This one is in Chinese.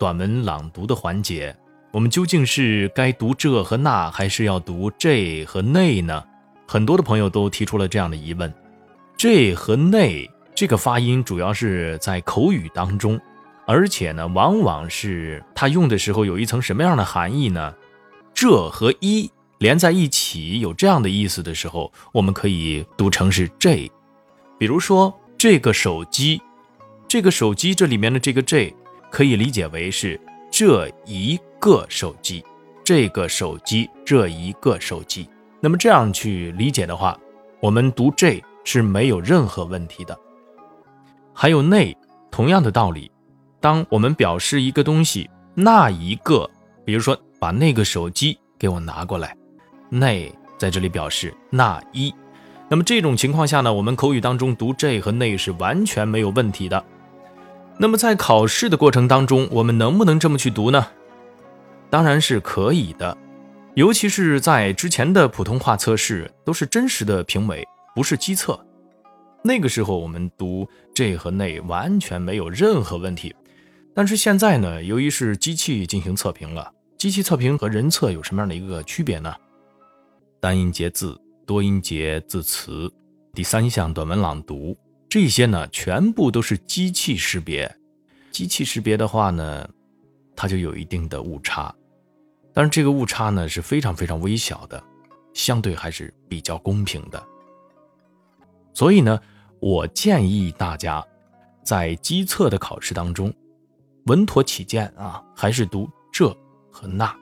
短文朗读的环节，我们究竟是该读这和那，还是要读这和那呢？很多的朋友都提出了这样的疑问。这和那这个发音主要是在口语当中，而且呢，往往是它用的时候有一层什么样的含义呢？这和一连在一起有这样的意思的时候，我们可以读成是这。比如说这个手机，这个手机这里面的这个这可以理解为是这一个手机，这个手机这一个手机。那么这样去理解的话，我们读这。是没有任何问题的。还有那，同样的道理，当我们表示一个东西那一个，比如说把那个手机给我拿过来，那在这里表示那一。那么这种情况下呢，我们口语当中读这和那是完全没有问题的。那么在考试的过程当中，我们能不能这么去读呢？当然是可以的，尤其是在之前的普通话测试都是真实的评委。不是机测，那个时候我们读这和那完全没有任何问题。但是现在呢，由于是机器进行测评了，机器测评和人测有什么样的一个区别呢？单音节字、多音节字词、第三项短文朗读这些呢，全部都是机器识别。机器识别的话呢，它就有一定的误差，但是这个误差呢是非常非常微小的，相对还是比较公平的。所以呢，我建议大家在机测的考试当中，稳妥起见啊，还是读这和那。